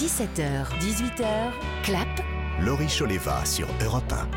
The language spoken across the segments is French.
17h, 18h, clap. Laurie Choleva sur Europe 1.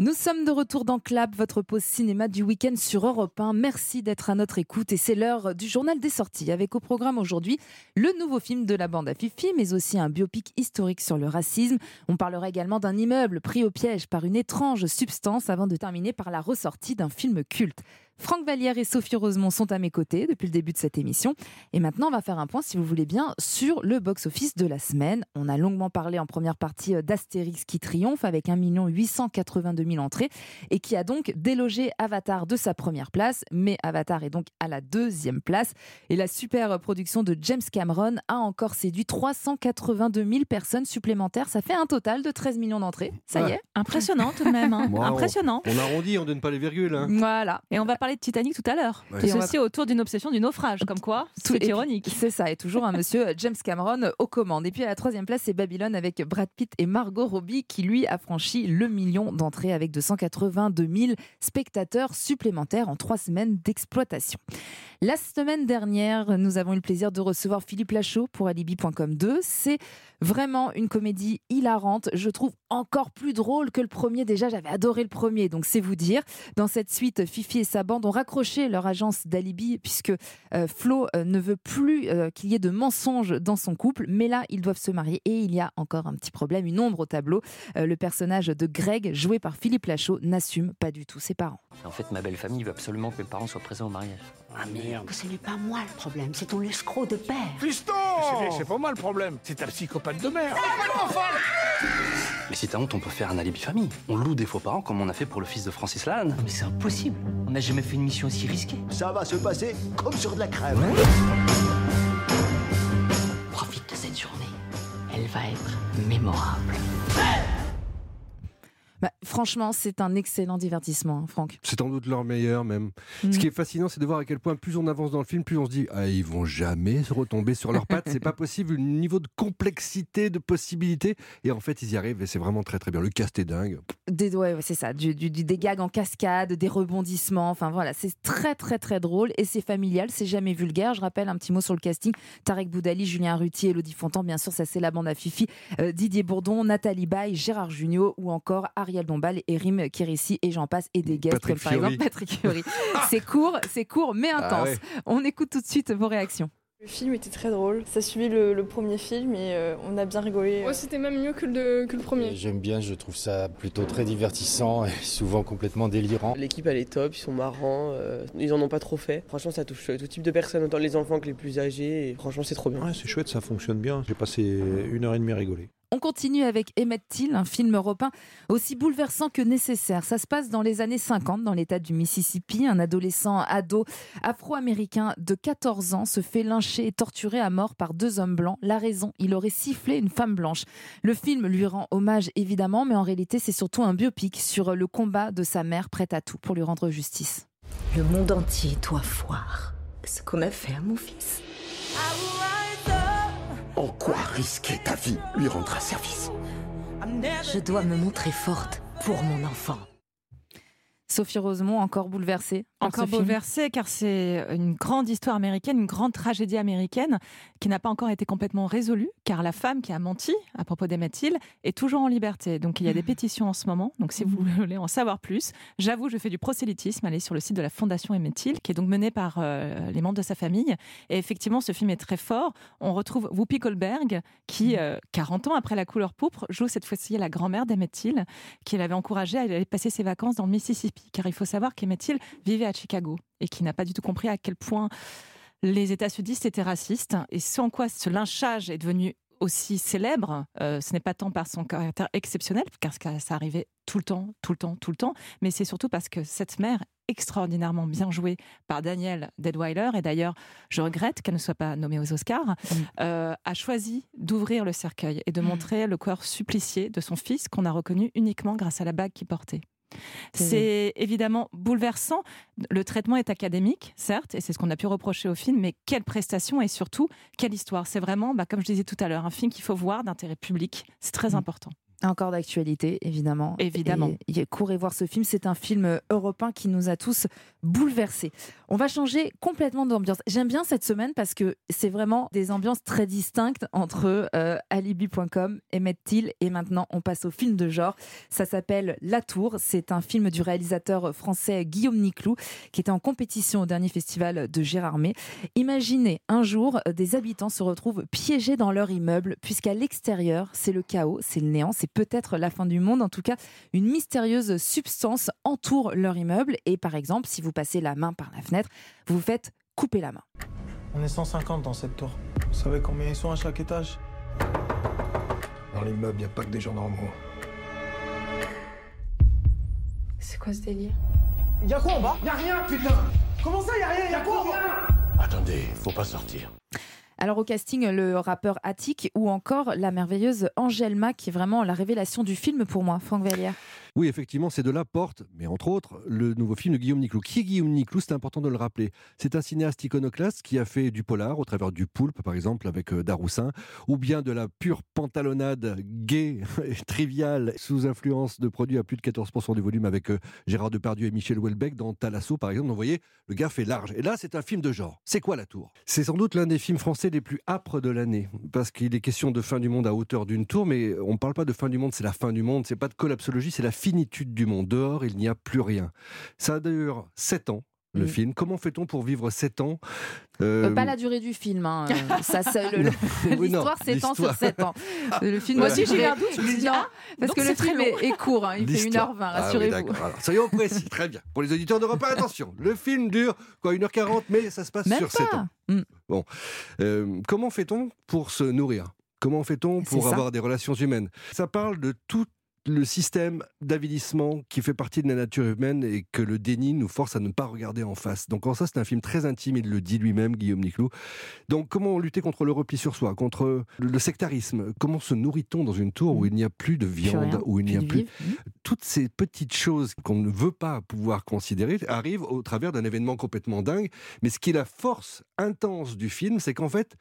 Nous sommes de retour dans Clap, votre pause cinéma du week-end sur Europe 1. Merci d'être à notre écoute et c'est l'heure du journal des sorties avec au programme aujourd'hui le nouveau film de la bande à Fifi mais aussi un biopic historique sur le racisme. On parlera également d'un immeuble pris au piège par une étrange substance avant de terminer par la ressortie d'un film culte. Franck Vallière et Sophie Rosemont sont à mes côtés depuis le début de cette émission. Et maintenant, on va faire un point, si vous voulez bien, sur le box-office de la semaine. On a longuement parlé en première partie euh, d'Astérix qui triomphe avec 1 882 000 entrées et qui a donc délogé Avatar de sa première place. Mais Avatar est donc à la deuxième place. Et la super production de James Cameron a encore séduit 382 000 personnes supplémentaires. Ça fait un total de 13 millions d'entrées. Ça y est. Impressionnant tout de même. hein. Wow. Impressionnant. On arrondit, on donne pas les virgules. hein. Voilà. Et on va parler de Titanic tout à l'heure. Ouais. Et va- ceci autour d'une obsession du naufrage, comme quoi Tout- c'est ironique. C'est ça, et toujours un monsieur James Cameron aux commandes. Et puis à la troisième place, c'est Babylone avec Brad Pitt et Margot Robbie qui, lui, a franchi le million d'entrées avec 282 000 spectateurs supplémentaires en trois semaines d'exploitation. La semaine dernière, nous avons eu le plaisir de recevoir Philippe Lachaud pour Alibi.com 2. C'est vraiment une comédie hilarante. Je trouve encore plus drôle que le premier. Déjà, j'avais adoré le premier, donc c'est vous dire. Dans cette suite, Fifi et sa bande ont raccroché leur agence d'Alibi puisque euh, Flo euh, ne veut plus euh, qu'il y ait de mensonges dans son couple, mais là, ils doivent se marier et il y a encore un petit problème, une ombre au tableau. Le personnage de Greg, joué par Philippe Lachaud, n'assume pas du tout ses parents. En fait, ma belle famille veut absolument que mes parents soient présents au mariage. Ah merde. Ce n'est pas moi le problème, c'est ton escroc de père. Fiston C'est- C'est pas moi le problème, c'est ta psychopathe de mère. Mais si t'as honte, on peut faire un alibi famille. On loue des faux parents comme on a fait pour le fils de Francis Lalanne. Mais c'est impossible. On n'a jamais fait une mission aussi risquée. Ça va se passer comme sur de la crème. Profite de cette journée. Elle va être mémorable. Franchement, c'est un excellent divertissement, hein, Franck. C'est sans doute leur meilleur même. Mm. Ce qui est fascinant, c'est de voir à quel point plus on avance dans le film, plus on se dit ah ils vont jamais se retomber sur leurs pattes. C'est pas possible. Le niveau de complexité, de possibilités, et en fait ils y arrivent et c'est vraiment très très bien. Le cast est dingue. Des, ouais, c'est ça, du, des gags en cascade, des rebondissements, enfin voilà, c'est très très très drôle et c'est familial, c'est jamais vulgaire. Je rappelle un petit mot sur le casting Tarek Boudali, Julien Rutier, Elodie Fontan, bien sûr, ça c'est la bande à Fifi, euh, Didier Bourdon, Nathalie Baye, Gérard Jugnot ou encore Ariel Dombal, Erim Kérissi et j'en passe, et des guests Patrick comme par Fiori. exemple Patrick Fiori. c'est court, c'est court mais intense. Ah ouais. On écoute tout de suite vos réactions. Le film était très drôle. Ça suivit le, le premier film et euh, on a bien rigolé. Ouais, c'était même mieux que le, que le premier. J'aime bien, je trouve ça plutôt très divertissant et souvent complètement délirant. L'équipe elle est top, ils sont marrants, euh, ils en ont pas trop fait. Franchement ça touche tout type de personnes, autant les enfants que les plus âgés et franchement c'est trop bien. Ouais, c'est chouette, ça fonctionne bien. J'ai passé une heure et demie à rigoler. On continue avec Emmett Till, un film européen aussi bouleversant que nécessaire. Ça se passe dans les années 50, dans l'état du Mississippi. Un adolescent ado afro-américain de 14 ans se fait lyncher et torturer à mort par deux hommes blancs. La raison, il aurait sifflé une femme blanche. Le film lui rend hommage évidemment, mais en réalité c'est surtout un biopic sur le combat de sa mère prête à tout pour lui rendre justice. Le monde entier doit voir ce qu'on a fait à mon fils. En quoi risquer ta vie lui rendra service Je dois me montrer forte pour mon enfant. Sophie Rosemont, encore bouleversée. Encore film. bouleversé car c'est une grande histoire américaine, une grande tragédie américaine qui n'a pas encore été complètement résolue car la femme qui a menti à propos d'Emmett Till est toujours en liberté. Donc il y a des pétitions en ce moment. Donc si vous voulez en savoir plus, j'avoue, je fais du prosélytisme. Allez sur le site de la Fondation Emmett Till qui est donc menée par euh, les membres de sa famille. Et effectivement, ce film est très fort. On retrouve Whoopi Goldberg qui, euh, 40 ans après La couleur pourpre, joue cette fois-ci la grand-mère d'Emmett Till qui l'avait encouragée à aller passer ses vacances dans le Mississippi. Car il faut savoir qu'Emmett Till vivait à Chicago et qui n'a pas du tout compris à quel point les États sudistes étaient racistes. Et ce en quoi ce lynchage est devenu aussi célèbre, euh, ce n'est pas tant par son caractère exceptionnel, car ça arrivait tout le temps, tout le temps, tout le temps, mais c'est surtout parce que cette mère extraordinairement bien jouée par Daniel Deadweiler, et d'ailleurs je regrette qu'elle ne soit pas nommée aux Oscars, euh, a choisi d'ouvrir le cercueil et de montrer le corps supplicié de son fils qu'on a reconnu uniquement grâce à la bague qu'il portait. C'est évidemment bouleversant. Le traitement est académique, certes, et c'est ce qu'on a pu reprocher au film, mais quelle prestation et surtout quelle histoire. C'est vraiment, bah, comme je disais tout à l'heure, un film qu'il faut voir d'intérêt public. C'est très important. Encore d'actualité, évidemment. Évidemment. Et, et courez voir ce film. C'est un film européen qui nous a tous bouleversés. On va changer complètement d'ambiance. J'aime bien cette semaine parce que c'est vraiment des ambiances très distinctes entre euh, Alibi.com, Emmett Till et maintenant on passe au film de genre. Ça s'appelle La Tour. C'est un film du réalisateur français Guillaume Niclou qui était en compétition au dernier festival de Gérardmer. Imaginez un jour des habitants se retrouvent piégés dans leur immeuble puisqu'à l'extérieur c'est le chaos, c'est le néant, c'est peut-être la fin du monde. En tout cas, une mystérieuse substance entoure leur immeuble et par exemple, si vous passez la main par la fenêtre, vous vous faites couper la main. On est 150 dans cette tour. Vous savez combien ils sont à chaque étage? Dans l'immeuble, il n'y a pas que des gens normaux. C'est quoi ce délire? Y'a quoi en bas? Y'a rien, putain Comment ça, y'a rien? Y'a quoi? En bas Attendez, faut pas sortir. Alors au casting, le rappeur Attic ou encore la merveilleuse Angelma qui est vraiment la révélation du film pour moi, Franck Vallière. Oui, effectivement, c'est de là porte, mais entre autres, le nouveau film de Guillaume Niclou. Qui est Guillaume Niclou? C'est important de le rappeler. C'est un cinéaste iconoclaste qui a fait du polar au travers du Poulpe, par exemple, avec euh, Daroussin, ou bien de la pure pantalonnade gay et triviale sous influence de produits à plus de 14% du volume avec euh, Gérard Depardieu et Michel Houellebecq dans Talasso, par exemple. Donc, vous voyez, le gars fait large. Et là, c'est un film de genre. C'est quoi La Tour? C'est sans doute l'un des films français les plus âpres de l'année, parce qu'il est question de fin du monde à hauteur d'une tour, mais on ne parle pas de fin du monde, c'est la fin du monde, c'est pas de collapsologie, c'est la finitude du monde. Dehors, il n'y a plus rien. Ça dure 7 ans. Le Mm. film. Comment fait-on pour vivre 7 ans Euh, Euh, pas la durée du film. hein. Ça, ça- le- le- Oui, non, L'histoire s'étend sur l'histoire. 7 ans. Le film Moi aussi, j'ai un doute, je me Non, ah, parce que le film est, long. est court. hein. Il fait L'histoire. 1h20, Ah oui, rassurez-vous. d'accord. Alors, soyons précis, très bien. Pour les auditeurs de repas, attention, le film dure quoi 1h40, mais ça se passe Même sur 7 pas. ans. Mm. Bon, Euh, comment fait-on pour se nourrir? Comment fait-on pour avoir des relations humaines? Ça parle de tout le système d'avilissement qui fait partie de la nature humaine et que le déni nous force à ne pas regarder en face. Donc en ça, c'est un film très intime, il le dit lui-même, Guillaume Niclou. Donc comment lutter contre le repli sur soi, contre le sectarisme? Comment se nourrit-on dans une tour où il n'y a plus de viande, rien, où il n'y a plus... vivre. Toutes ces petites choses qu'on ne veut pas pouvoir considérer arrivent au travers d'un événement complètement dingue. Mais ce qui est la force intense du film, c'est qu'en fait,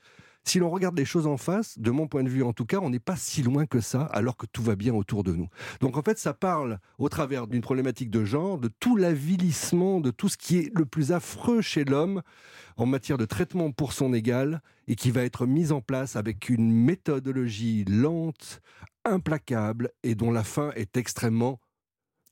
si l'on regarde les choses en face, de mon point de vue en tout cas, on n'est pas si loin que ça, alors que tout va bien autour de nous. Donc en fait, ça parle au travers d'une problématique de genre, de tout l'avilissement, de tout ce qui est le plus affreux chez l'homme en matière de traitement pour son égal, et qui va être mis en place avec une méthodologie lente, implacable, et dont la fin est extrêmement...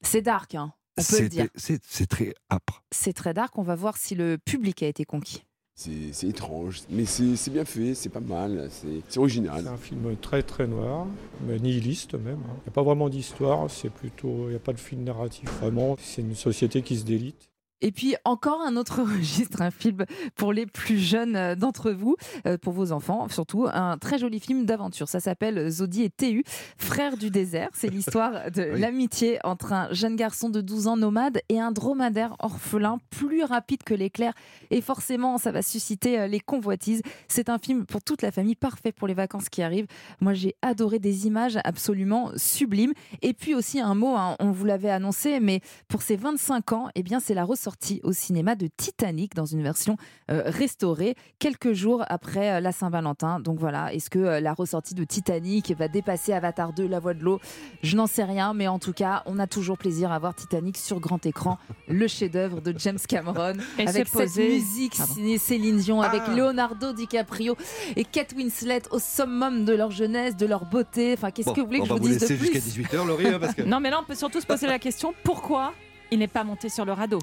C'est dark, hein, on peut le dire. c'est très âpre. C'est très dark. On va voir si le public a été conquis. C'est étrange, mais c'est bien fait, c'est pas mal, c'est original. C'est un film très très noir, mais nihiliste même. hein. Il n'y a pas vraiment d'histoire, c'est plutôt, il n'y a pas de fil narratif vraiment. C'est une société qui se délite. Et puis encore un autre registre, un film pour les plus jeunes euh, d'entre vous, euh, pour vos enfants surtout, un très joli film d'aventure. Ça s'appelle Zodi et TU, frères du désert. C'est l'histoire de Oui. l'amitié entre un jeune garçon de 12 ans nomade et un dromadaire orphelin plus rapide que l'éclair. Et forcément, ça va susciter euh, les convoitises. C'est un film pour toute la famille, parfait pour les vacances qui arrivent. Moi, j'ai adoré des images absolument sublimes. Et puis aussi un mot, hein, on vous l'avait annoncé, mais pour ses 25 ans, eh bien, c'est la ressortie au cinéma de Titanic dans une version euh, restaurée quelques jours après euh, la Saint-Valentin. Donc voilà, est-ce que euh, la ressortie de Titanic va dépasser Avatar 2, La Voix de l'eau? Je n'en sais rien, mais en tout cas, on a toujours plaisir à voir Titanic sur grand écran, le chef-d'œuvre de James Cameron, Et avec cette poser. musique signée Céline Dion, avec Ah. Leonardo DiCaprio et Kate Winslet au summum de leur jeunesse, de leur beauté. Enfin, qu'est-ce Bon, que vous voulez que je vous vous dise de laisser plus? jusqu'à 18h, Laurie, hein, parce que... Non, mais là, on peut surtout se poser la question pourquoi il n'est pas monté sur le radeau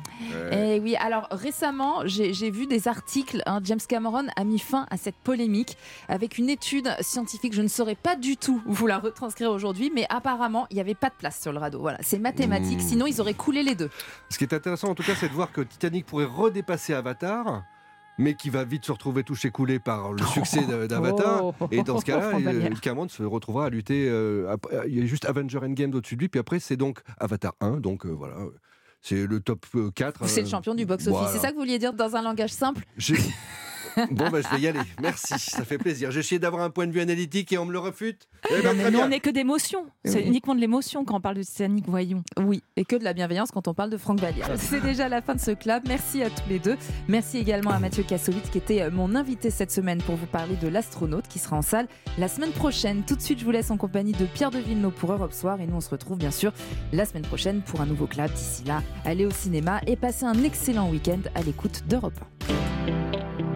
Eh oui, alors récemment, j'ai j'ai vu des articles. hein, James Cameron a mis fin à cette polémique avec une étude scientifique. Je ne saurais pas du tout vous la retranscrire aujourd'hui, mais apparemment, il n'y avait pas de place sur le radeau. Voilà, c'est mathématique. Mmh. Sinon, ils auraient coulé les deux. Ce qui est intéressant en tout cas, c'est de voir que Titanic pourrait redépasser Avatar, mais qui va vite se retrouver touché coulé par le succès d'Avatar. Oh. Et dans ce cas-là, Vallière. Cameron se retrouvera à lutter. euh, après- il y a juste Avenger Endgame au-dessus de lui, puis après c'est donc Avatar 1, donc euh, voilà. C'est le top euh, 4. C'est le champion du box-office. voilà. C'est ça que vous vouliez dire dans un langage simple? Bon, bah, je vais y aller. Merci, ça fait plaisir. J'ai essayé d'avoir un point de vue analytique et on me le refute. Eh ben, Non, mais on n'est que d'émotion. C'est Oui. uniquement de l'émotion quand on parle de Titanic, voyons. Oui, et que de la bienveillance quand on parle de Franck Vallière. C'est déjà la fin de ce club. Merci à tous les deux. Merci également à Mathieu Kassovitz qui était euh, mon invité cette semaine pour vous parler de l'astronaute qui sera en salle la semaine prochaine. Tout de suite, je vous laisse en compagnie de Pierre de Villeneuve pour Europe Soir et nous on se retrouve bien sûr la semaine prochaine pour un nouveau club. D'ici là, allez au cinéma et passez un excellent week-end à l'écoute d'Europe 1.